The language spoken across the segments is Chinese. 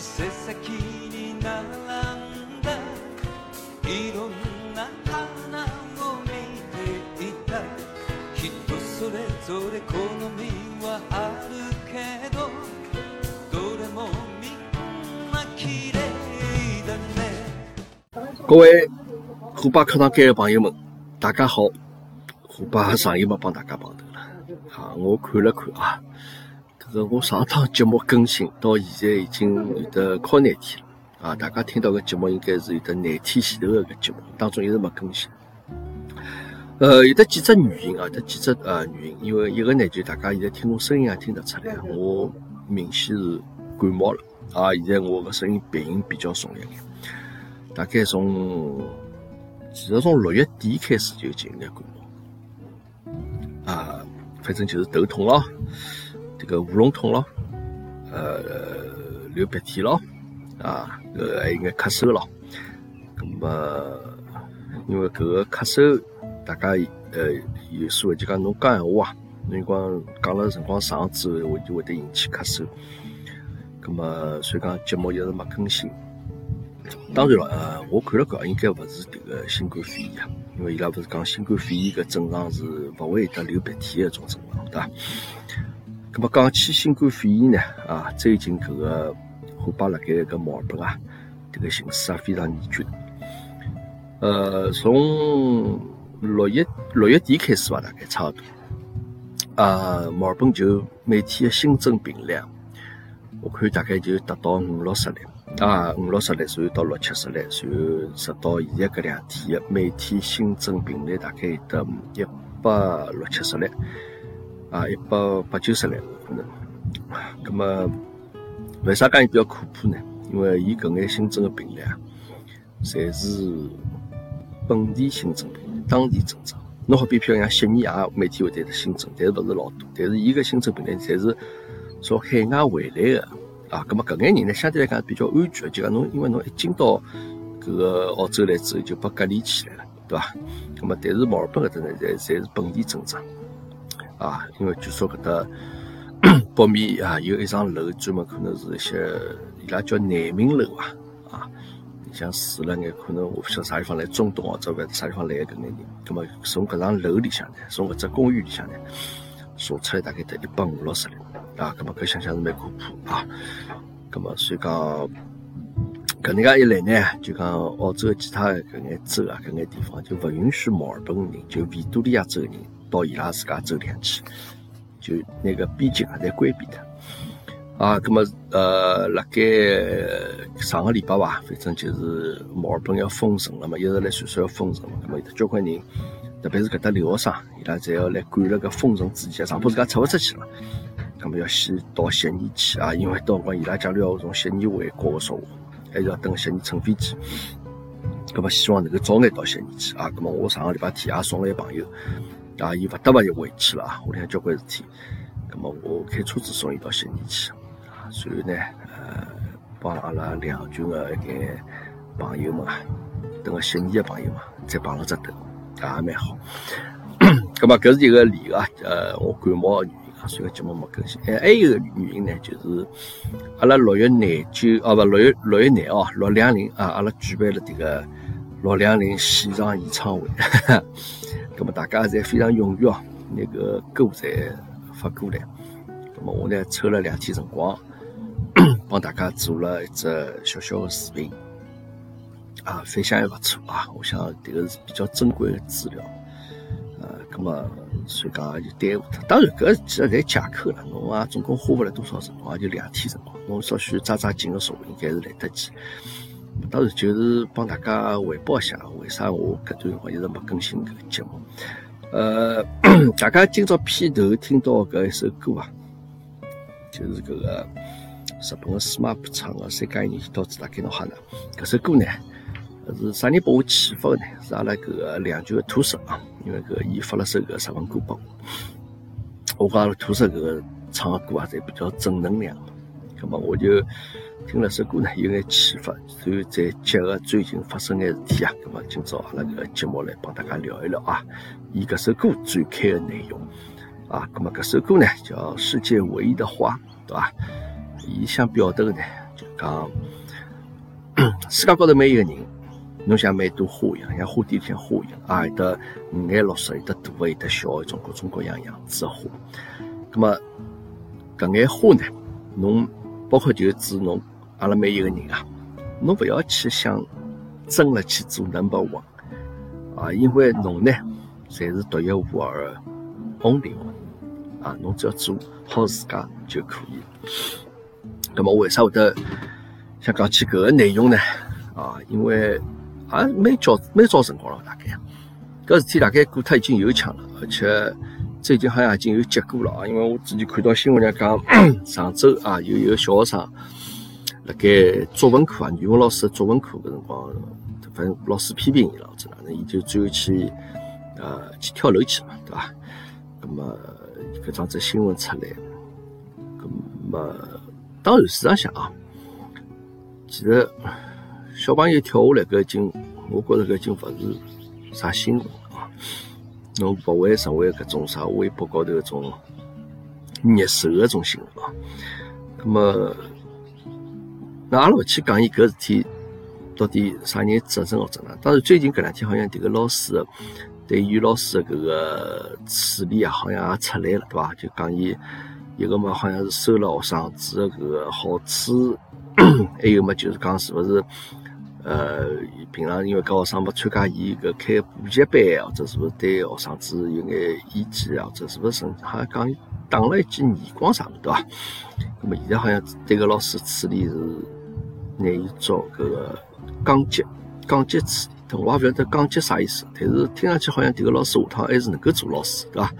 店先に並んだ。いろんな花を見ていた。人それぞれ好みはあるけどどれもみんな綺麗だね。各位虎爸课堂间的朋友们，大家好！虎爸上又没帮大家碰头了啊！我看了看啊，是我上趟节目更新到现在已经有得靠廿天了啊！大家听到个节目应该是有得廿天前头的个节目，当中一直没更新。呃，有得几只原因啊，有得几只呃原因，因为一个呢就大家现在听我声音也听得出来，我明显是感冒了啊！现在我个声音鼻音比较重一点，大概从其实从六月底开始就已经有点感冒啊，反正就是头痛咯，这个喉咙痛咯，呃，流鼻涕咯，啊，呃，还有眼咳嗽咯。那么，因为搿个咳嗽，大家呃有时候就讲侬讲闲话啊，侬讲讲了辰光长之后，会就会得引起咳嗽。那么，所以讲节目一直没更新。当然了，呃，我看了看，应该勿是迭个新冠肺炎啊，因为伊拉勿是讲新冠肺炎个症状是勿会得流鼻涕个一种症状，对伐？咁么讲起新冠肺炎呢，啊，最近搿个火爆辣盖搿墨尔本啊，迭个形势啊非常严峻。呃，从六月六月底开始吧，大概差勿多，啊，墨尔本就每天的新增病例，我看大概就达到五六十例。啊，五六十例，随后到六七十例，随后直到现在搿两天，每天新增病例大概得一百六七十例，啊，一百八九十例可能。咁么，为啥讲伊比较可怕呢？因为伊搿眼新增的病例啊，侪是本地新增病例，当地增长。侬好比譬如像悉尼也每天会得新增，但是勿是老多。但是伊个新增病例侪是从海外回来的。啊，咁么搿眼人呢，相对来讲比较安全，就讲侬因为侬一进到搿个澳洲来之后，就被隔离起来了，对伐？咁么但是墨尔本搿搭呢，侪侪是本地增长，啊，因为据说搿搭 北面啊有一幢楼专门可能是一些伊拉叫难民楼啊，啊，像住了眼可能我勿晓得啥地方来中东啊，或者啥地方来搿眼人，咁么从搿幢楼里向呢，从搿只公寓里向呢，查出来大概得一百五六十人。啊，咁么搿想想是蛮可怕啊！咁么所以讲，搿能介一来呢，就讲澳洲其他搿眼州啊，搿眼地方就勿允许墨尔本人，就维多利亚州人到伊拉自家州里向去，就那个边境啊，侪关闭的。啊，咁么呃，辣盖上个礼拜吧，反正就是墨尔本要封城了嘛，一直来传说要封城嘛，咁么有交关人，特别是搿搭留学生，伊拉侪要来赶辣搿封城之前，上铺自家出勿出去了。他们要先到悉尼去啊，因为到辰光伊拉假如要从悉尼回国个说话，还是要等悉尼乘飞机。咁么希望能够早眼到悉尼去啊。咁么我上个礼拜天也送了一朋友，啊，伊勿得勿就回去了啊，屋里向交关事体。咁么我开车子送伊到悉尼去啊。随后呢，呃，帮阿拉两群个一眼朋友们啊，等个悉尼个朋友嘛，再碰了只头，也蛮好。咁么搿是一个理由啊，呃，我感冒的原因。所以节目没更新。哎，还有个原因呢，就是阿拉六月廿九，哦不，六月六月廿哦，六两零啊，阿拉举办了这个六两零线上演唱会。那么大家侪非常踊跃哦，那个歌侪发过来。那么我呢，抽了两天辰光，帮大家做了一只小小的视频，啊，反响还不错啊。我想这个是比较珍贵的资料。呃，那么。所以讲就耽误脱。当然，搿其实侪借口了。侬啊，总共花勿了多少辰光，就两天辰光。侬稍许抓抓紧个说，应该是来得及。当然，就是帮大家汇报一下，为啥我搿段辰光一直没更新搿个节目。呃，大家今朝片头听到搿一首歌啊，就是搿个日本的 SMAP 唱的《三加一年到子大概侬哈呢》。搿首歌呢？是啥人拨我启发的呢？是阿拉搿个两舅的土色啊，因为搿伊发了首搿日文歌拨我。我讲阿拉土色搿个唱的歌啊，侪比较正能量嘛。葛末我就听了首歌呢，有眼启发，然后再结合最近发生眼事体啊，葛末今朝阿拉搿个节目来帮大家聊一聊啊，以搿首歌展开的内容啊。葛末搿首歌呢叫《世界唯一的花》，对伐？伊想表达的呢，就讲，世界高头每一个人，侬像每朵花一样，像花店里向花一样，啊，有得五颜六色，有得大个，有得小个，种各种各样样子的花。咁么，搿眼花呢，侬包括就指侬阿拉每一个人啊，侬勿要去想争了去做 number one 啊，因为侬呢，侪是独一无二个 only one 啊，侬只要做好自家就可以。那么为啥会得想讲起搿个内容呢？啊，因为也蛮早蛮早辰光了，大概搿事体大概过脱已经有枪了，而且最近好像已经有结果了啊。因为我之前看到新闻里讲，上周啊有一个小学生辣盖作文课啊，语文老师的作文课搿辰光，反正老师批评伊了，或者哪能，伊就最后去呃去跳楼去嘛，对伐？咁么搿桩子新闻出来，咁么。当然，事实上想啊，其实小朋友跳下来，搿已经，我觉着搿已经勿是啥新闻啊。侬勿会成为搿种啥微博高头搿种热搜搿种新闻啊。那么，那阿拉勿去讲伊搿事体到底啥人责任或者哪？当然，最近搿两天好像迭个老师对于老师的搿个处理啊，好像也出来了，对伐？就讲伊。一个嘛，好像是收了学生子的搿个好处，还有嘛，就是讲是勿是，呃，平常因为搿学生没参加伊搿开补习班，或者是勿是对学生子有眼意见啊，或者是勿是甚至好像讲打了一记耳光啥物事，对伐？那么现在好像对搿老师处理是拿伊做搿个降级，降级处理。但我也勿晓得降级啥意思，但是听上去好像迭个老师下趟还是能够做老师，对伐？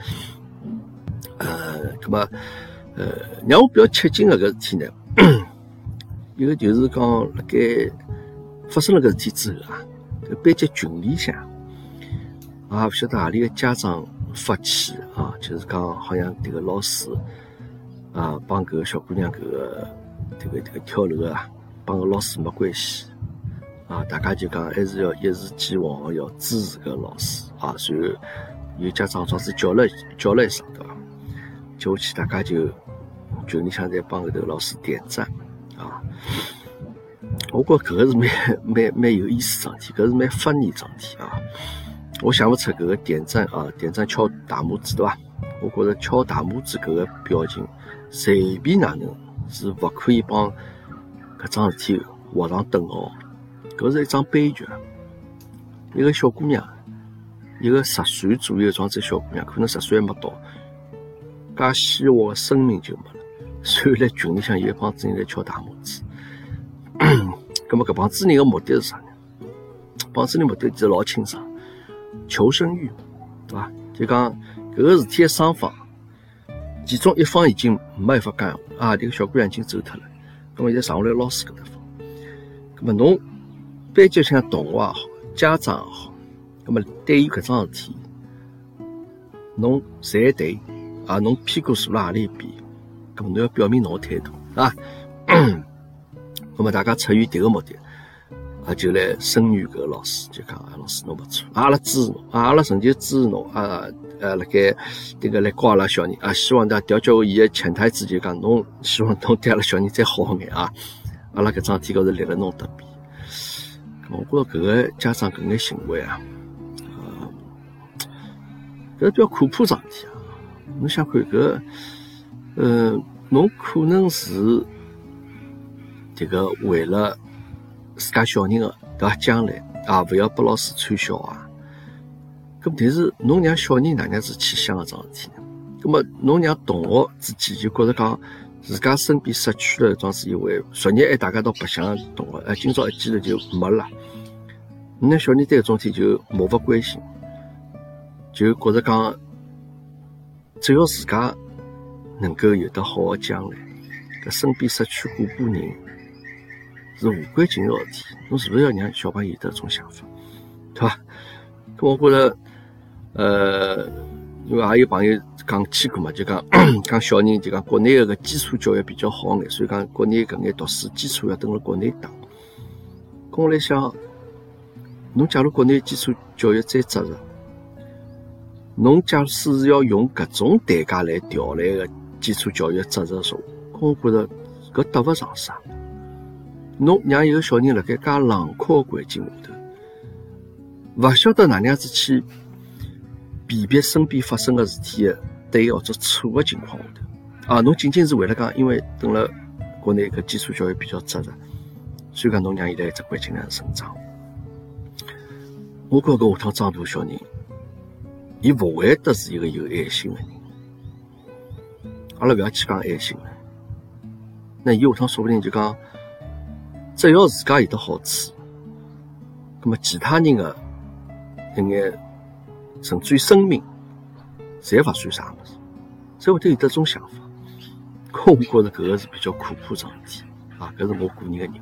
呃，葛么？呃，让我比较吃惊的搿事体呢，一个就是讲，辣盖发生了搿事体之后啊，搿班级群里向，啊，勿晓得何里个家长发起啊，就是讲好像迭个老师啊，帮搿个小姑娘搿个迭个迭个跳楼啊，帮个老师没关系啊，大家就讲还是要一如既往要支持搿老师啊，随后有家长状子叫了叫了一声，对伐？叫下去大家就。群里向在帮搿头老师点赞啊！我觉搿个是蛮蛮蛮有意思桩事体，搿是蛮发言桩事体啊！我想勿出搿个点赞啊，点赞敲大拇指对伐？我觉着敲大拇指搿个表情，随便哪能是勿可以帮搿桩事体画上等号。搿是一桩悲剧！一个小姑娘，一个十岁左右状子小姑娘，可能十岁还没到，介鲜活个生命就没了。所以来群里向有一帮子人在敲大拇指，咁么搿帮子人的目的是啥呢？帮子人目的其实老清爽，求生欲，对伐？就讲搿个事体的双方，其中一方已经没办法讲啊，这个小姑娘已经走脱了，咁么现在上下来老师搿搭方，咁么侬班级里向同学也好，家长也好，咁么对于搿桩事体，侬站队啊，侬屁股坐辣何里一边？侬要表明侬的态度，啊，那么大家出于迭个目的，啊，就来声援搿个老师，就讲啊，老师侬勿错，阿拉支持侬，阿拉成就支持侬，啊，呃，辣盖迭个来教阿拉小人，啊，希望大家调教伊个潜台词就讲，侬希望侬对阿拉小人再好眼啊，阿拉搿桩事体高头立了侬搭边，我觉着搿个家长搿眼行为啊，呃，搿比较可怕桩事体啊，侬想看搿。嗯，侬可能是这个为了自家小人的对伐？将来啊，勿要拨老师穿小啊。咁但是侬让小人哪样子去想搿桩事体呢？咁么侬让同学之间就觉着讲自家身边失去了一桩事以为昨日还大家都白相的同学，哎，今朝一记头就没了。那小人对搿种事体就漠不关心，就觉着讲只要自家。能够有得好的将来，搿身边失去伙伴人是无关紧要的事体。侬是勿是要让小朋友有得种想法，对伐？我觉着，呃，因为也有朋友讲起过嘛，就讲讲小人就讲国内个基础教育比较好眼，所以讲国内搿眼读书基础要等辣国内打。咁我来想，侬假如国内基础教育再扎实，侬假使是要用搿种代价来调来个。基础教育扎实说，我觉着搿得勿偿失。侬让一个小人辣盖介冷酷环境下头，勿晓得哪能样子去辨别身边发生个事体个对或者错个情况下头，啊，侬仅仅是为了讲，因为等了国内搿基础教育比较扎实，所以讲侬让伊辣只环境里成长。我觉搿下趟长大小人，伊勿会得是一个有爱心个人。阿拉勿要去讲爱心了，那伊下趟说不定就讲，只要自家有得好处，那么其他人个一眼，甚至于生命，侪勿算啥物事，侪会得有得种想法。可我觉着搿个是比较可怕桩事体啊，搿是我个人个认为。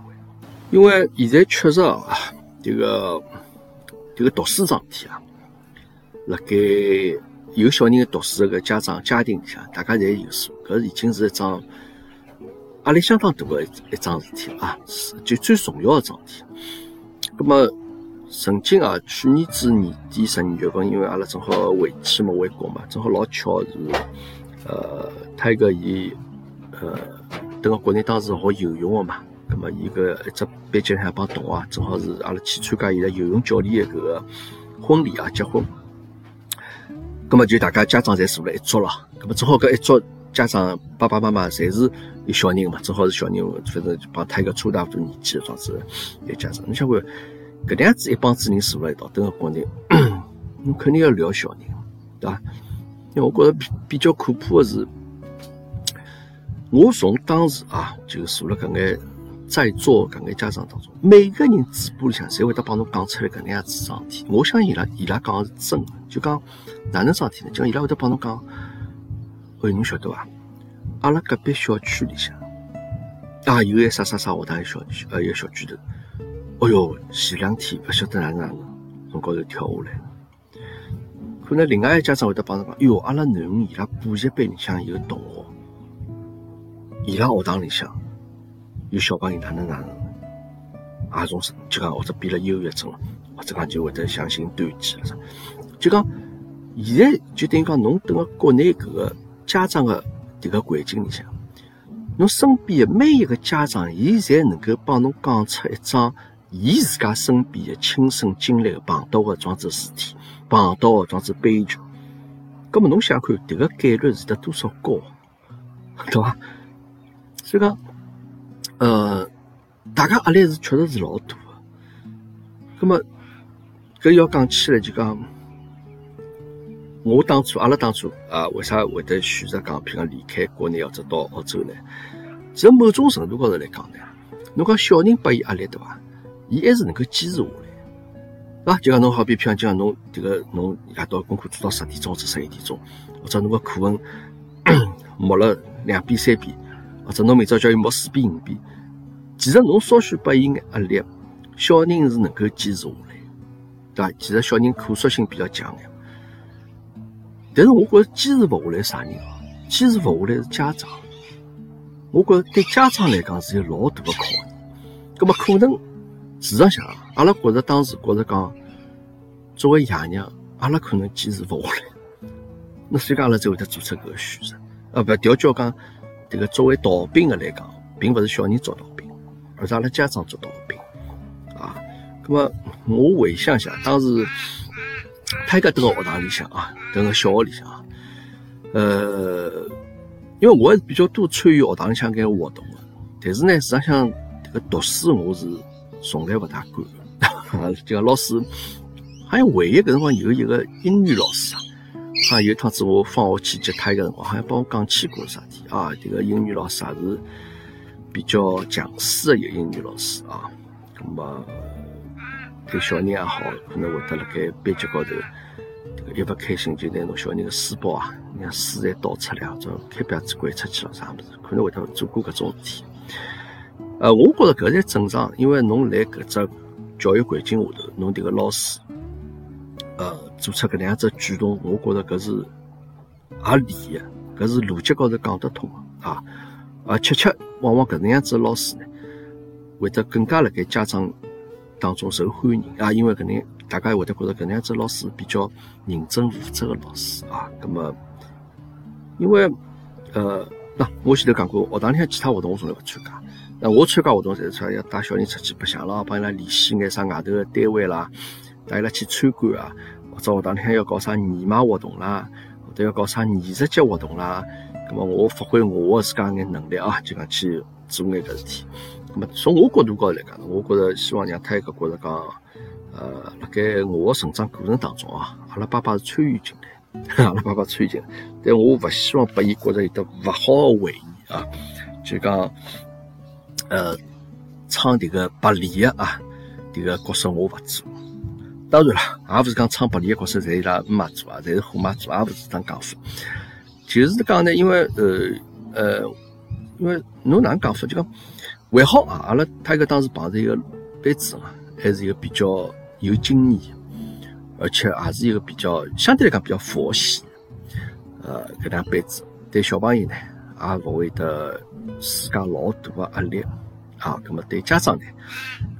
因为现在确实啊，这个这个读书桩事体啊，辣盖。有小人读书个家长家庭里向，大家侪有数，搿已经是一桩压力相当大个一一桩事体啊，是就最重要个桩事体。葛么，曾经啊，去年子年底十二月份，因为阿拉正好回去嘛，回国嘛，正好老巧是，呃，他一个伊，呃，等个国内当时学游泳个嘛，葛么伊个一只班级里帮同学，正好是阿拉去参加伊个游泳教练个搿个婚礼啊，结婚。咁么就大家家长侪坐了一桌了，咁么正好搿一桌家长爸爸妈妈侪是有小人嘛，正好是小人，反正就帮他一个差大多年纪的状子一个家长。你想看搿能样子一帮子人坐了一道，等个国内，侬肯定要聊小人，对伐？因为我觉着比比较可怕的是，我从当时啊就坐了搿眼在座搿眼家长当中，每个人嘴巴里向侪会得帮侬讲出来搿能样子桩事体。我相信伊拉伊拉讲的是真的，就讲。哪能桩事体呢？就伊拉会得帮侬讲，喂，侬晓得伐？阿拉隔壁小区里向啊，有个啥啥啥学堂小区，呃，一个小区头。哎哟，前两天勿晓得哪能哪能从高头跳下来。可能另外一个家长会得帮侬讲，哟，阿拉囡恩伊拉补习班里向有同学，伊拉学堂里向有小朋友哪能哪能，啊，种是就讲或者变了忧郁症了，或者讲就会得相信短期了啥，就讲。现在就等于讲，侬等个国内搿个家长个迭个环境里向，侬身边的每一个家长，伊侪能够帮侬讲出一桩伊自家身边的亲身经历的碰到的桩子事体，碰到的桩子悲剧。葛么侬想看迭个概率是得多少高，对伐？所以讲，呃，大家压力是确实是老大个。葛么搿要讲起来就讲。我当初，阿拉当初啊，为啥会得选择讲，譬如讲离开国内或者到澳洲呢？其实某种程度高头来讲呢，侬讲小人拨伊压力对伐？伊还是能够坚持下来，对伐？就讲侬好比譬如讲侬迭个侬夜到功课做到十点钟或者十一点钟，或者侬个课文 默了两遍三遍，或者侬明朝叫伊默四遍五遍，其实侬稍许拨伊眼压力，小人是能够坚持下来，对伐？其实小人可塑性比较强。但是我觉着坚持勿下来啥人啊？坚持勿下来是家长。我觉着对家长来讲是有老大的考验。葛么可能事实上，阿拉觉着当时觉着讲，作为爷娘，阿拉可能坚持勿下来。那所以讲，阿拉才会得做出搿个选择。啊，不调教讲，这个作为逃兵的来讲，并勿是小人做逃兵，而是阿拉家长做逃兵。啊，葛么我回想一下，当时。他个蹲个学堂里向啊，蹲个小学里向啊，呃，因为我还是比较多参与学堂里向搿活动的，但是呢，实际上这个读书我是从来勿大管，就 讲老师，好像唯一搿辰光有一个英语老师啊，好像有一趟子我放学去接他一个辰光，好像帮我讲起过啥体啊，这个英语老师也是比较强势的一个英语老师啊，那么。对小人也好，可能会得辣盖班级高头，这个一不开心就拿侬小人的书包啊，让书侪倒出来，或者开表子掼出去了啥物事，可能会得做过搿种事体。呃，我觉着搿才正常，因为侬辣搿只教育环境下头，侬迭个老师，呃，做出搿能样子举动，我觉着搿是合理个，搿是逻辑高头讲得通个啊。而恰恰往往搿能样子老师呢，会得更加辣盖家长。当中受欢迎啊，因为肯定大家会得觉得搿能样子老师比较认真负责的老师啊。那么，因为呃，那我前头讲过，学堂里向其他活动我从来勿参加，那我参加活动，侪是出来要带小人出去白相咯，帮伊拉联系眼啥外头个单位啦，带伊拉去参观啊，或者学堂里向要搞啥义卖活动啦，或者要搞啥艺术节活动啦。咁么我发挥我自家眼能力啊，就讲去做眼搿事体。咁从我角度高头来讲，我觉着希望让他一个觉着讲，呃，辣盖我的成长过程当中啊，阿拉爸爸是参与进来，阿拉爸爸参与进来，但我勿希望拨伊觉着有得勿好个回忆啊，就讲，呃，唱迭个百里个啊，迭个角色我勿做。当然了，也勿是讲唱百里个角色侪伊拉妈做啊，侪是虎妈做，也勿是这样讲法。就是讲呢，因为呃呃，因为侬哪能讲法？就讲还好啊，阿拉他一个当时碰着一个班子嘛，还是一个比较有经验，而且也是一个比较相对来讲比较佛系，呃，搿两班子对小朋友呢，也勿会得施加老大个压力啊。咁么对家长呢，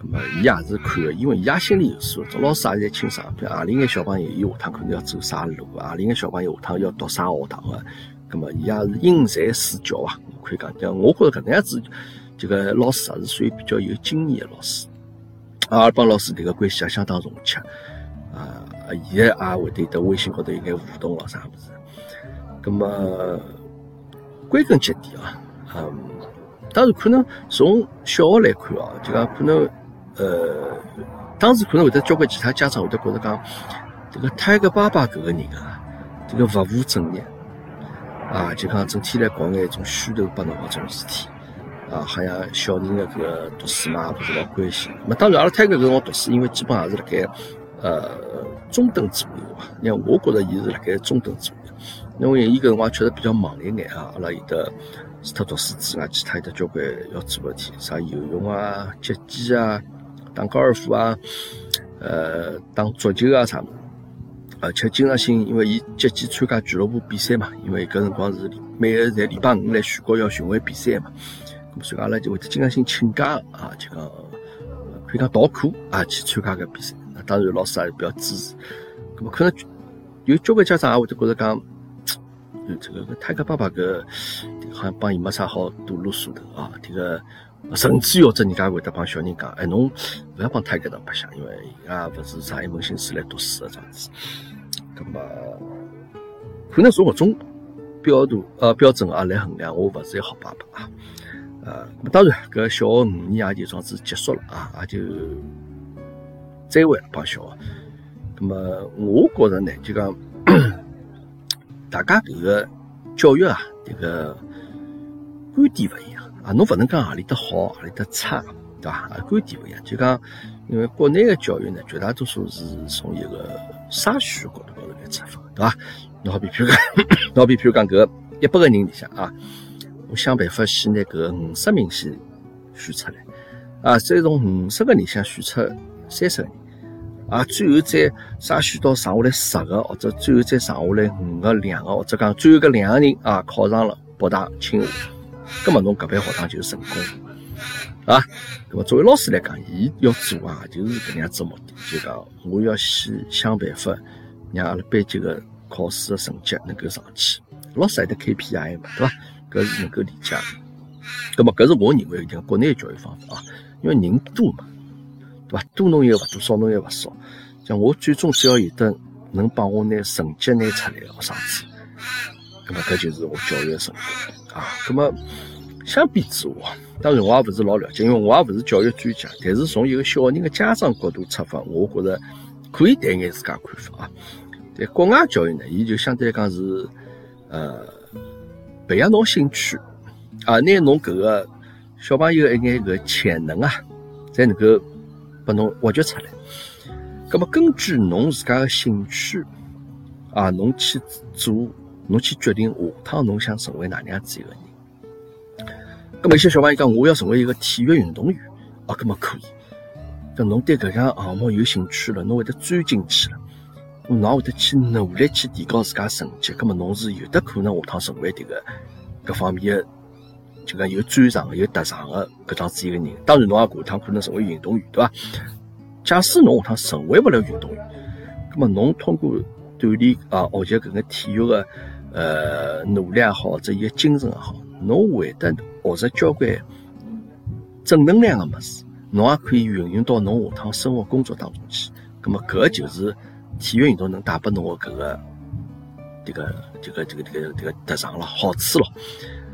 咁么伊也是看个，因为伊也心里有数，做老师也侪清爽。比如何里眼小朋友，伊下趟可能要走啥路啊？里眼小朋友下趟要读啥学堂个？咁么伊也是因材施教啊，可以讲。讲我觉着搿能样子，这个老师也是属于比较有经验个老师，啊，帮老师迭个关系也相当融洽。啊，现在也会得得微信高头有眼互动咯，啥物事。那么归根结底啊，嗯，当然可能从小学来看哦，就讲可能呃，当时可能会得交关其他家长会得觉着讲，这个泰戈爸爸搿个人啊，这个勿务正业。啊，就讲整天来搞眼种虚头巴脑搿种事体，啊，好像小人的搿个读书嘛，也勿是老关心。那当然，阿拉泰国搿辰光读书，因为基本上是辣盖呃中等左右吧。因为我觉着伊是辣盖中等左右，因为伊搿辰光确实比较忙一眼啊。阿拉有的除脱读书之外，其他有得交关要做个事体，啥游泳啊、击剑啊、打高尔夫啊、呃、打足球啊啥物事。而且经常性，因为伊积极参加俱乐部比赛嘛，因为搿辰光是每个在礼拜五来全国要巡回比赛嘛，所以阿拉就会经常性请假啊，就讲可以讲逃课啊去参加搿比赛。那当然老师也是比较支持。咁么可能有交关家长也会得觉着讲，这个泰格爸爸搿好像帮伊没啥好多啰嗦的啊，这个甚至有者人家会得帮小人讲，哎侬勿要帮泰戈当白相，因为伊也勿是上一门心思来读书的这样子。那么，可能从搿种标度呃标准啊来衡量，我勿是一个好爸爸啊。呃，当然，搿小学五年也就这样结束了啊，也就再会了帮小学。那么，我觉着呢，就讲大家搿个教育啊，这个观点勿一样啊，侬勿能讲何里搭好，何里搭差，对伐？观点勿一样，就讲因为国内的教育呢，绝大多数是从一个筛选角度高头来。出发，对伐？侬好比譬如讲，侬好比譬如讲，搿一百个人里向啊，我想办法先拿搿五十名先选出来，啊，再从五十个人向选出三十个人，啊，最后再筛选到剩下来十个，或者最后再剩下来五个、两个，或者讲最后搿两个人啊考上了北大、清华，葛末侬搿班学堂就成功，啊，葛末作为老师来讲，伊要做啊，就是搿样子目的，就讲我要先想办法。让阿拉班级个考试的成绩能够上去，老师还得 KPI 嘛，对伐？搿是能够理解。葛末搿是我认为一个国内教育方法啊，因为人多嘛，对伐？多侬又勿多，少侬又勿少。像我最终只要有得能帮我拿成绩拿出来个学生子，葛末搿就是我教育的成功啊。葛末相比之下，当然我也勿是老了解，因为我也勿是教育专家。但是从一个小人个家长角度出发，我觉着。可以谈眼自家看法啊。在国外教育呢，伊就相对来讲是，呃，培养侬兴趣啊，拿侬搿个小朋友一眼搿潜能啊，才能够拨侬挖掘出来。葛么根据侬自家个兴趣啊，侬去做，侬去决定下趟侬想成为哪能样子一个人。葛么有些小朋友讲，我要成为一个体育运动员啊，葛么可以。搿侬对搿项项目有兴趣了，侬会得钻进去了，侬会得去努力去提高自家成绩，葛末侬是有的可能下趟成为迭个各方面的，就讲有专长、有特长的搿样子一个人。当然，侬也下趟可能成为运动员，对伐？假使侬下趟成为勿了运动员，葛末侬通过锻炼啊，学习搿个体育的呃努力也好，或者伊个精神也好，侬会得学着交关正能量个物事，侬也可以运用到侬下趟生活工作当中去。咁么，搿就是体育运动能带拨侬个搿个迭个迭个迭个迭个迭个特长了，好处咯。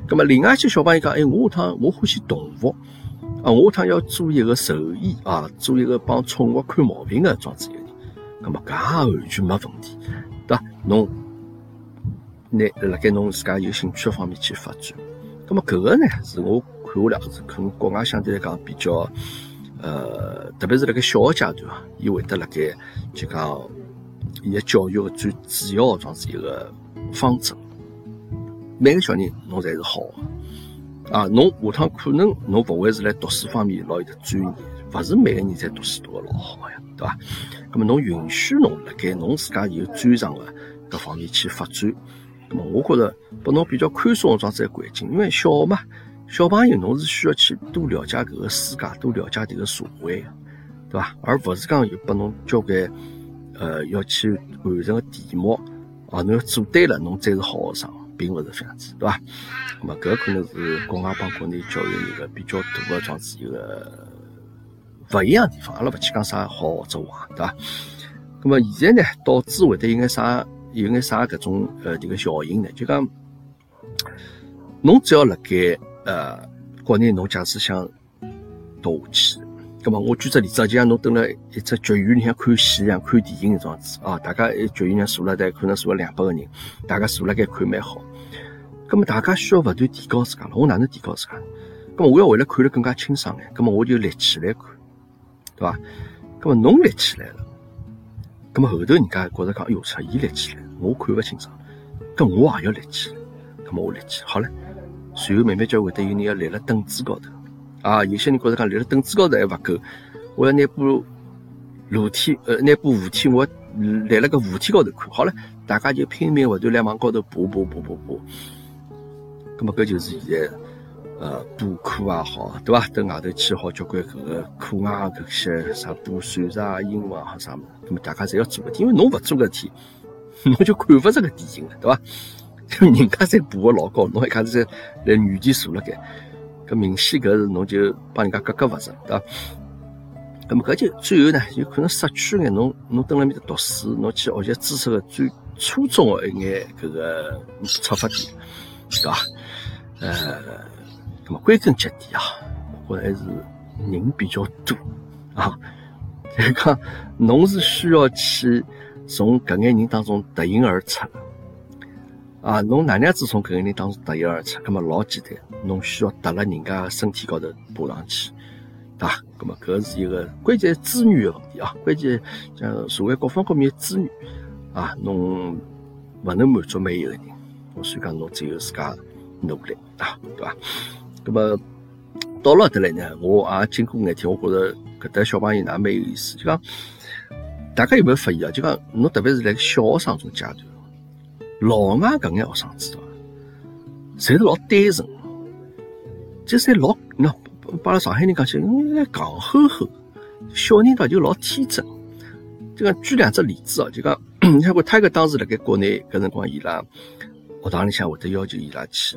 咁么，另外一些小朋友讲，哎，我下趟我欢喜动物啊，我下趟要做一个兽医啊，做一个帮宠物看毛病个装置一个人。咁么，搿也完全没问题，对伐？侬拿辣盖侬自家有兴趣方面去发展。咁么，搿个呢，是我看下来是可能国外相对来讲比较。呃，特别是辣盖小个阶段啊，伊会得辣盖就讲伊个教育个最主要个装是一个方针。每个小人侬侪是好个啊，侬下趟可能侬勿会是辣读书方面老有得专业，勿是每个人侪读书读个老好个呀，对伐？咁么侬允许侬辣盖侬自家有专长个搿方面去发展。咁么我觉着拨侬比较宽松个装子个环境，因为小嘛。小朋友，侬是需要去多了解搿个世界，多了解迭个社会，对伐？而勿是讲有拨侬交关，呃，要去完成个题目，啊，侬要做对了，侬才是好学生，并勿是这样子，对伐？那么搿可能是国外帮国内教育一个比较大个桩子一个勿一样地方，阿拉勿去讲啥好或者坏，对伐？那么现在呢，导致会得有眼啥，有眼啥搿种呃迭个效应呢？就讲，侬只要辣盖。呃，国内侬假使想读下去，咁么我举只例子，就像侬蹲辣一只剧院里向看戏一样，看电影搿种子啊，大家一剧院里向坐了，大可能坐了两百个人，大家坐辣盖看蛮好。咁么大家需要勿断提高自家了，我哪能提高自家？咁么我要为了看得更加清爽眼，咁么我就立起来看，对伐？咁么侬立起来了，咁么后头人家觉着讲，哎哟，出伊立起来，我看勿清爽，咁我也要立起来，咁么我立起，好了。随后慢慢就会得有人要立辣凳子高头，啊，有些人觉着讲立辣凳子高头还勿够，我要拿部楼梯，呃，拿部扶梯，我立辣个扶梯高头看。好了，大家就拼命勿断来往高头爬爬爬爬爬。那么搿就是现在，呃，补课也好，对伐？等外头去好交关搿个课外搿些啥补数学啊、英文啊啥物事，咁么大家侪要做个体，因为侬勿做个体，侬就看勿着个电影了，对伐？人家在爬个老高，侬一家子在在原地坐辣盖，搿明显搿是侬就帮人家格格勿入，对伐？咁么搿就最后呢，有可能失去眼侬侬蹲辣面搭读书，侬去学习知识个最初衷个一眼搿个出发点，对伐？呃，咁么归根结底啊，我觉着还是人比较多啊，就讲侬是需要去从搿眼人当中脱颖而出。啊，侬哪样子从搿个人当中脱颖而出？葛末老简单，侬需要踏辣人家身体高头爬上去，对伐？葛末搿是一个关键资源个问题啊，关键像社会各方各面资源啊，侬勿能满足每一个人，所以讲侬只有自家努力啊，对伐？葛末到了得来呢，我也经过眼天，我觉着搿搭小朋友哪蛮有意思，就讲大家有没有发现啊？就讲侬特别是辣小学生种阶段。老外搿眼学生子道伐？侪是老单纯，就是老喏，把拉上海人讲起，应该戆呵呵，小人道就老天真。就讲举两只例子哦，就讲你看过泰戈当时辣盖国内搿辰光，伊拉学堂里向会得要求伊拉去，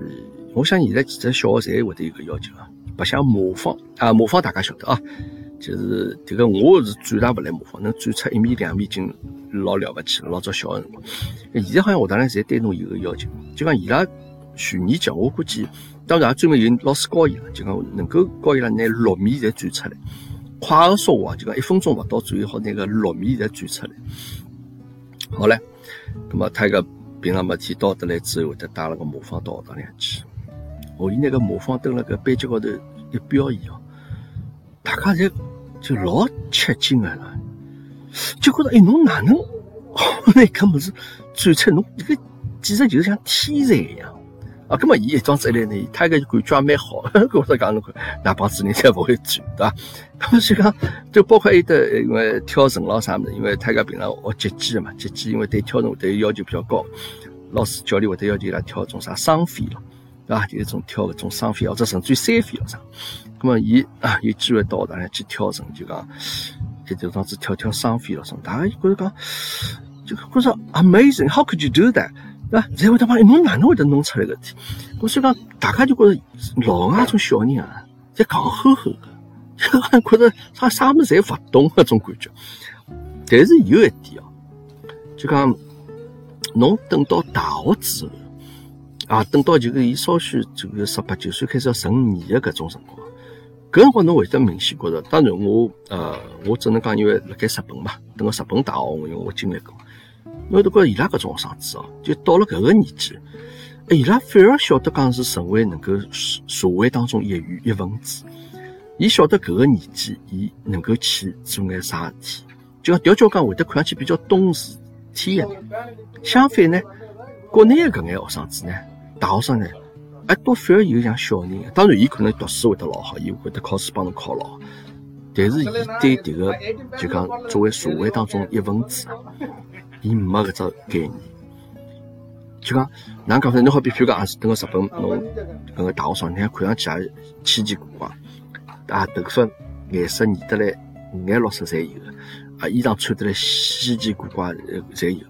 我想现在其实小学侪会得有个要求啊，白相模仿啊，模仿大家晓得啊。就是迭个，我是转大勿来模仿，能转出一米两米已经老了不起了。老早小个辰光，现在好像学堂里侪对侬有个要求，就讲伊拉全年级，我估计当然也专门有老师教伊拉，就讲能够教伊拉拿六米侪转出来，快个说话就讲一分钟勿到左右好拿个六米侪转出来。好唻，那么他一个平常没天到得来之后，会得带了个模仿到学堂里去，哦，伊那个模仿登了个班级高头一表演哦。大家侪就老吃惊个了，就觉着哎，侬哪能？那搿物事转出侬这个简直就是像天才一样。啊！搿么伊一装出来呢，他搿感觉也蛮好，跟我讲侬看，哪帮子人才勿会转，对伐？搿么就讲，就包括有的因为跳绳咯啥物事，因为他搿平常学击剑个嘛，击剑因为对跳绳对要求比较高，老师教练会得要求伊拉跳种啥双飞咯，对伐？就是种跳搿种双飞或者甚至于三飞咯啥。咁么，伊啊有机会到学堂里去跳绳，就讲，就就当子跳跳双飞咯，什？大家觉着讲，就觉着 amazing，how could you do that？对伐？然后他妈，侬哪能会得弄出来个体？我所以讲，大家就觉着老外种小人啊，侪戆吼吼个，就好像觉着啥啥物事侪勿懂搿种感觉。但是有一点哦，就讲侬等到大学之后，啊，等到就是伊稍许这个十八九岁开始要成年的搿种辰光，搿辰光侬会得明显觉着，当然我呃，我只能讲因为辣盖日本嘛，等个日本大学，因为我经历过，侬会得觉着伊拉搿种学生子哦，就到了搿个年纪。伊拉反而晓得讲是成为能够社会当中一员一份子，伊晓得搿个年纪，伊能够去做眼啥事体，就讲调教讲会得看上去比较懂事体个。相反呢，国内的搿眼学生子呢，大学生呢，哎，倒反而有像小人。当然，伊可能读书会得老好，伊会得考试帮侬考老好，但是伊对迭个就讲作为社会当中一份子，伊没搿只概念。就讲，哪讲法？侬好比，譬如讲，也是等个日本，侬搿个大学生，你看看上去也奇奇怪怪，啊，头发颜色染得来五颜六色侪有，啊，衣裳穿得来稀奇古怪侪有。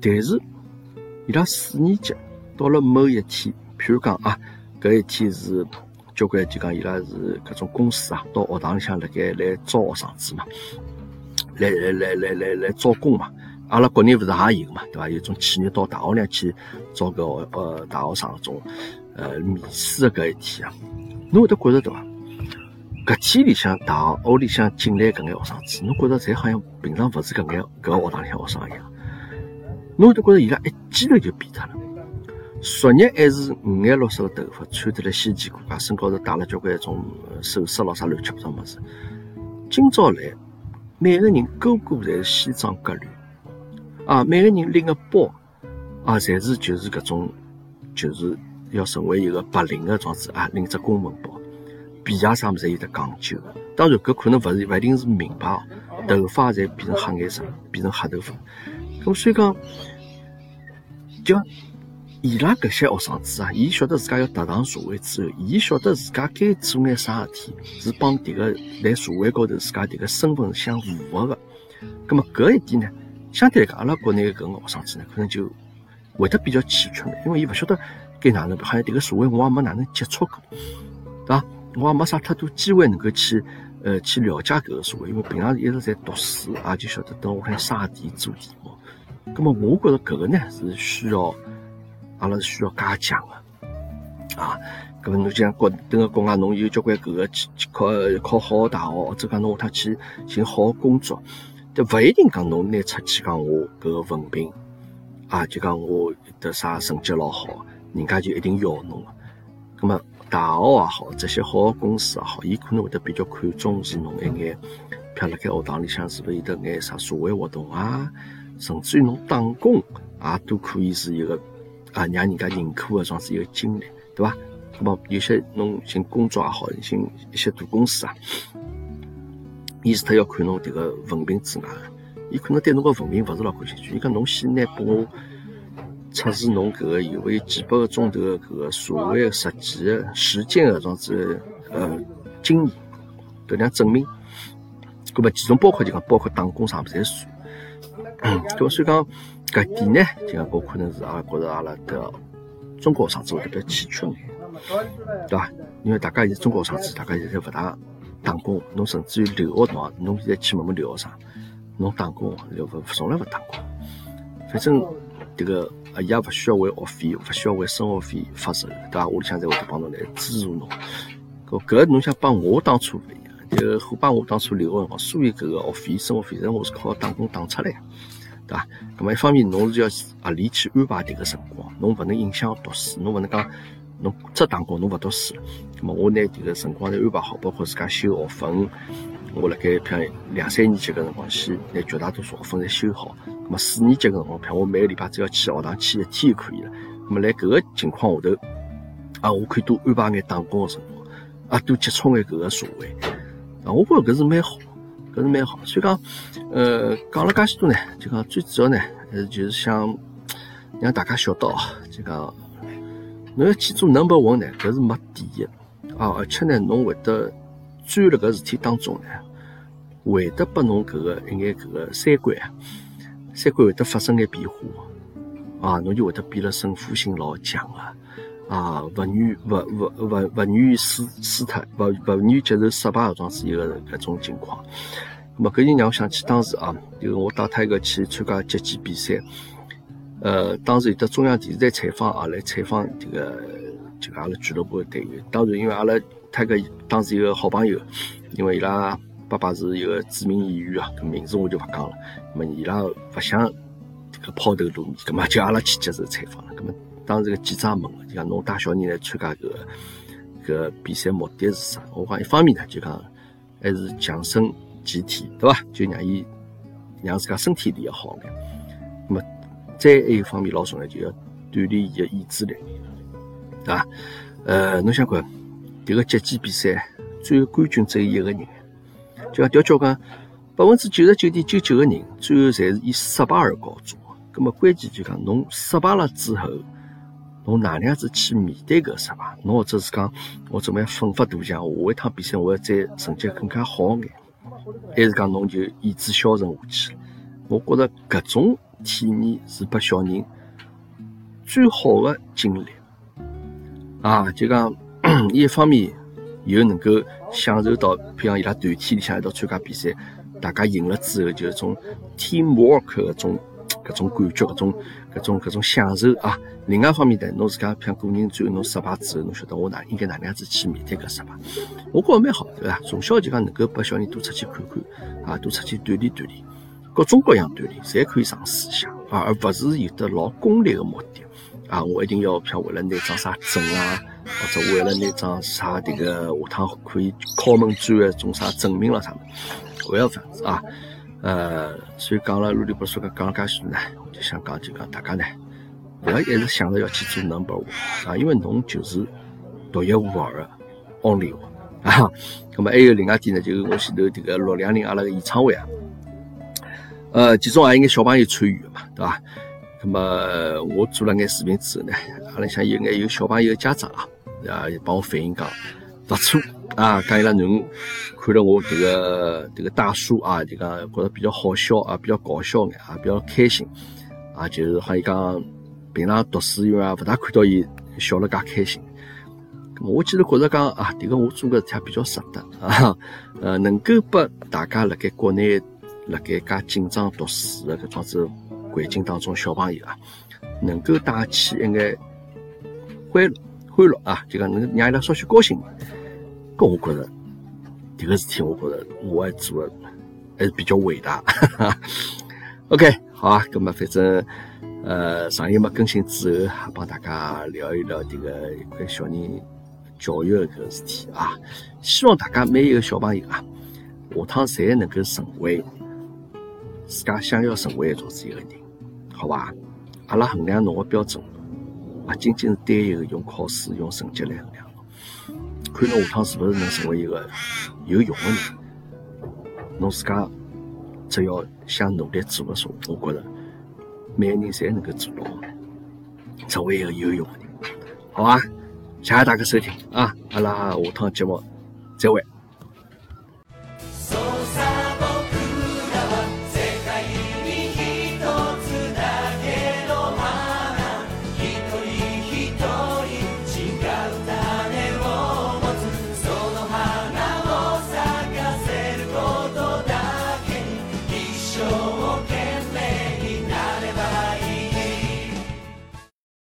但是伊拉四年级到了某一天，譬如讲啊，搿一天是交关就讲伊拉是搿种公司啊，到学堂里向辣盖来招学生子嘛，来来来来来来招工嘛。阿拉国内勿是也有嘛，对伐？有种企业到大学里去招个呃大学生种呃面试的搿一天啊，侬会得觉着对伐？搿天里向大学里向进来搿眼学生子，侬觉着侪好像平常勿是搿眼搿学堂里向学生一样，侬会得觉着伊拉一记头就变脱了。昨日还是五颜六色的头发，穿得来稀奇古怪，身高头戴了交关种首饰咯啥乱七八糟物事。今朝来，每个人个个侪是西装革履。啊，每个人拎个包，啊，侪是就是搿种，就是要成为一个白领个状子啊，拎只公文包，皮鞋啥物事有得讲究。当然，搿可能勿是勿一定是名牌哦，头发侪变成黑颜色，变成黑头发。咁所以讲，就伊拉搿些学生子啊，伊晓得自家要踏上社会之后，伊晓得自家该做眼啥事体，是帮迭个在社会高头自家迭个身份相符合个。咁么搿一点呢？相对来讲，阿拉国内搿个学生子呢，可能就会得比较欠缺的，因为伊勿晓得该哪能，好像迭个社会我也没哪能接触过，对伐？我也没啥太多机会能够去呃去了解搿个社会，因为平常一直在读书，也就晓得等屋里沙地做地毛。咁么，我觉着搿个呢是需要阿拉是需要加强的啊。咁么，侬像国等个国外，侬有交关搿个去去考考好个大学，或者讲侬下趟去寻好个工作。就勿一定讲侬拿出去讲我搿个文凭啊，就讲我得啥成绩老好，人家就一定要侬个。咁么大学也好，这些好公司也好，伊可能会得比较看重是侬一眼，譬如辣盖学堂里向是勿是有得眼啥社会活动啊，甚至于侬打工也都可以是一个啊，让人家认可个状子一个经历，对伐？那么有些侬寻工作也好，寻一些大公司啊。伊是他要看侬迭个文凭之外，伊可能对侬个文凭勿是老感兴趣。伊讲侬先拿拨我测试侬搿个有勿有几百个钟头个搿个社会实际个实践个种子呃经验，搿样证明。搿么其中包括就讲包括打工啥物事算。嗯，所以讲搿点呢，就讲我可能是阿拉觉着阿拉的中国学生子会得比较欠缺眼，对伐？因为大家现在中国学生子，大家现在勿大。打工，侬甚至于留学生，侬现在去问问留学生，侬打工就勿从来勿打工。反正迭个啊，伊也勿需要为学费，勿需要为生活费发愁，对伐？屋里向侪会帮侬来资助侬。搿搿侬想帮我当初勿一样，就伙伴我当初留学辰光，所有搿个学费、生活费，侪我是靠打工打出来，对伐？搿么一方面侬是要合理去安排迭个辰光，侬勿能影响读书，侬勿能讲。侬只打工，侬勿读书，咁么我拿迭个辰光侪安排好，包括自家修学分，我辣盖譬如两三年级搿辰光先拿绝大多数学分侪修好，咁么四年级搿辰光，譬如我每个礼拜只要去学堂去一天就可以了。咁么辣搿个情况下头，啊，我可以多安排眼打工个辰光，啊，多接触眼搿个社会，啊，我觉着搿是蛮好，搿是蛮好。所以讲，呃，讲了介许多呢，就讲最主要呢，还是就是想让大家晓得哦，就讲。侬要去做 number one 呢，搿是没底的啊！而且呢，侬会得钻辣搿事体当中呢，会得拨侬搿个一眼搿个三观啊，三观会得发生眼变化啊！侬就会得变得胜负心老强啊！啊，勿愿勿勿勿勿愿意输输脱，勿勿愿意接受失败搿种子一个搿种情况。咁么搿就让我想起当时啊，就是我带他一个去参加击剑比赛，呃，当时有的中央电视台采访啊，来采访这个就阿拉俱乐部的队员。当然，因为阿拉他个当时有个好朋友，因为伊拉爸爸是一个著名演员啊，名字我就勿讲了。咁么伊拉勿想这个抛头露面，咁么叫阿拉去接受采访了。咁么当时个记者问了，就讲侬带小人来参加搿个搿比赛目的是啥？我讲一方面呢，就讲还是强身。健体对伐？就让伊让自家身体练好眼。那么再还有方面老重要，就要锻炼伊个意志力，对伐？呃，侬想看迭个击剑比赛，最后冠军只有一个人，就讲调教讲百分之九十九点九九个人，最后侪是以失败而告终。那么关键就讲侬失败了之后，侬哪能样子去面对搿失败？侬或者是讲我怎么样奋发图强？下一趟比赛我要再成绩更加好眼。还是讲侬就意志消沉下去了？我觉着搿种体验是拨小人最好的经历啊！就讲 一方面又能够享受到，譬如讲伊拉团体里向一道参加比赛，大家赢了之后就一种 teamwork 搿种搿种感觉，搿种搿种搿种享受啊！另外一方面呢，侬自家像个人最后侬失败之后，侬晓得我哪应该哪能样子去面对搿失败？我觉着蛮好，对伐？从小就讲能够拨小人多出去看看，啊，多出去锻炼锻炼，各种各样锻炼，侪可以尝试一下，啊，而勿是有的老功利的目的，啊，我一定要像为了拿张啥证啊，或者为了拿张啥迭个下趟可以敲门砖的种啥证明了啥么，勿要这样子啊，呃，所以讲了啰里吧嗦个讲了介许多呢，我就想讲就讲大家呢。不要一直想着要去做 number one 啊，因为侬就是独一无二的 only one 啊。那么还有另外一点呢，就是我前头这个六两零阿拉个演唱会啊，呃，其中还有眼小朋友参与的嘛，对吧？那么我做了眼视频之后呢，阿拉想有眼有小朋友的家长啊，啊，帮我反映讲不错啊，讲伊拉侬看了我这个这个大叔啊，就讲觉得比较好笑啊，比较搞笑眼啊，比较开心。啊，就是好像讲。平常读书因为也勿大看到伊笑了介开心，我其实觉着讲啊，迭个我做搿事体比较值得。啊，呃，能够拨大家辣盖国内辣盖介紧张读书的搿种子环境当中，小朋友啊，能够带起一眼欢乐欢乐啊，就讲能让伊拉稍许高兴，搿我觉着迭个事体，我觉着我还做的还是比较伟大。OK，好啊，葛末反正。呃，上一没更新之后，帮大家聊一聊这个一块小人教育的个事体啊。希望大家每一个小朋友啊，下趟侪能够成为自家想要成为一种子一个人，好吧？阿拉衡量侬的标准，勿仅仅是单一的用考试、用成绩来衡量，看侬下趟是不是能成为一个有用的人。侬自家只要想努力做的时候，我觉着。每个人侪能够做到，成为一个有用的人，好啊？谢谢大家收听啊！阿拉下趟节目再会。